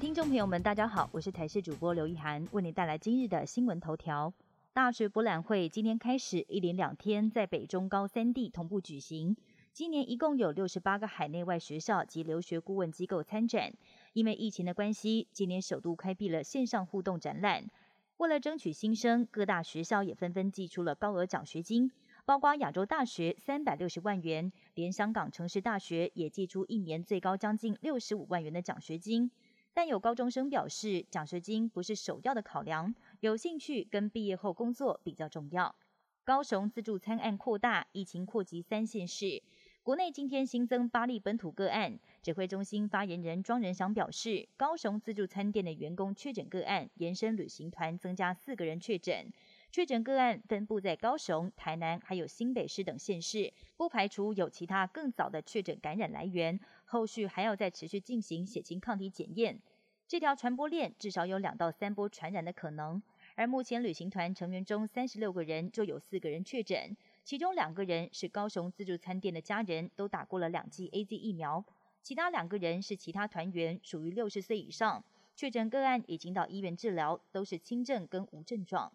听众朋友们，大家好，我是台视主播刘一涵，为您带来今日的新闻头条。大学博览会今天开始，一连两天在北中高三地同步举行。今年一共有六十八个海内外学校及留学顾问机构参展。因为疫情的关系，今年首度开辟了线上互动展览。为了争取新生，各大学校也纷纷寄出了高额奖学金。包括亚洲大学三百六十万元，连香港城市大学也寄出一年最高将近六十五万元的奖学金。但有高中生表示，奖学金不是首要的考量，有兴趣跟毕业后工作比较重要。高雄自助餐案扩大，疫情扩及三县市。国内今天新增八例本土个案，指挥中心发言人庄仁祥表示，高雄自助餐店的员工确诊个案延伸旅行团增加四个人确诊。确诊个案分布在高雄、台南还有新北市等县市，不排除有其他更早的确诊感染来源。后续还要再持续进行血清抗体检验。这条传播链至少有两到三波传染的可能。而目前旅行团成员中三十六个人就有四个人确诊，其中两个人是高雄自助餐店的家人，都打过了两剂 A Z 疫苗；其他两个人是其他团员，属于六十岁以上。确诊个案已经到医院治疗，都是轻症跟无症状。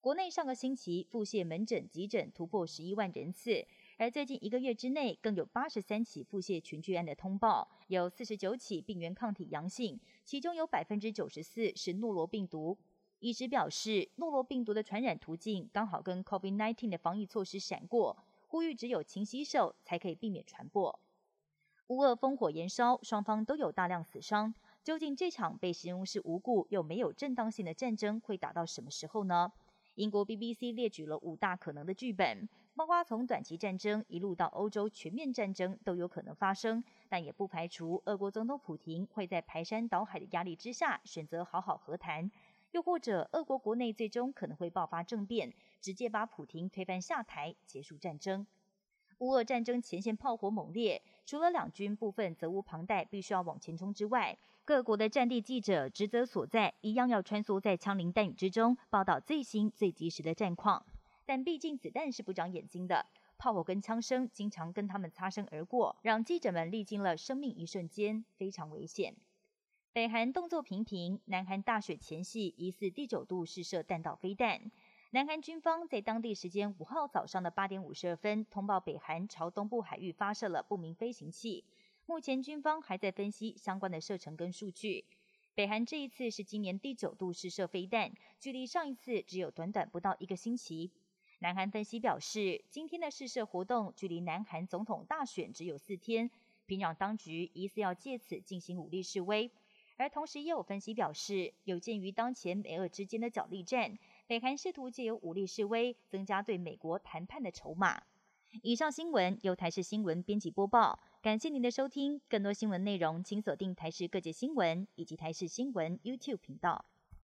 国内上个星期腹泻门诊急诊突破十一万人次，而最近一个月之内更有八十三起腹泻群聚案的通报，有四十九起病原抗体阳性，其中有百分之九十四是诺罗病毒。医师表示，诺罗病毒的传染途径刚好跟 COVID-19 的防疫措施闪过，呼吁只有勤洗手才可以避免传播。乌俄烽火延烧，双方都有大量死伤，究竟这场被形容是无故又没有正当性的战争会打到什么时候呢？英国 BBC 列举了五大可能的剧本，包括从短期战争一路到欧洲全面战争都有可能发生，但也不排除俄国总统普京会在排山倒海的压力之下选择好好和谈，又或者俄国国内最终可能会爆发政变，直接把普京推翻下台，结束战争。乌俄战争前线炮火猛烈，除了两军部分责无旁贷，必须要往前冲之外，各国的战地记者职责所在，一样要穿梭在枪林弹雨之中，报道最新最及时的战况。但毕竟子弹是不长眼睛的，炮火跟枪声经常跟他们擦身而过，让记者们历经了生命一瞬间，非常危险。北韩动作频频，南韩大雪前夕疑似第九度试射弹道飞弹。南韩军方在当地时间五号早上的八点五十二分通报，北韩朝东部海域发射了不明飞行器。目前军方还在分析相关的射程跟数据。北韩这一次是今年第九度试射飞弹，距离上一次只有短短不到一个星期。南韩分析表示，今天的试射活动距离南韩总统大选只有四天，平壤当局疑似要借此进行武力示威。而同时也有分析表示，有鉴于当前美俄之间的角力战。北韩试图借由武力示威，增加对美国谈判的筹码。以上新闻由台视新闻编辑播报，感谢您的收听。更多新闻内容，请锁定台视各界新闻以及台视新闻 YouTube 频道。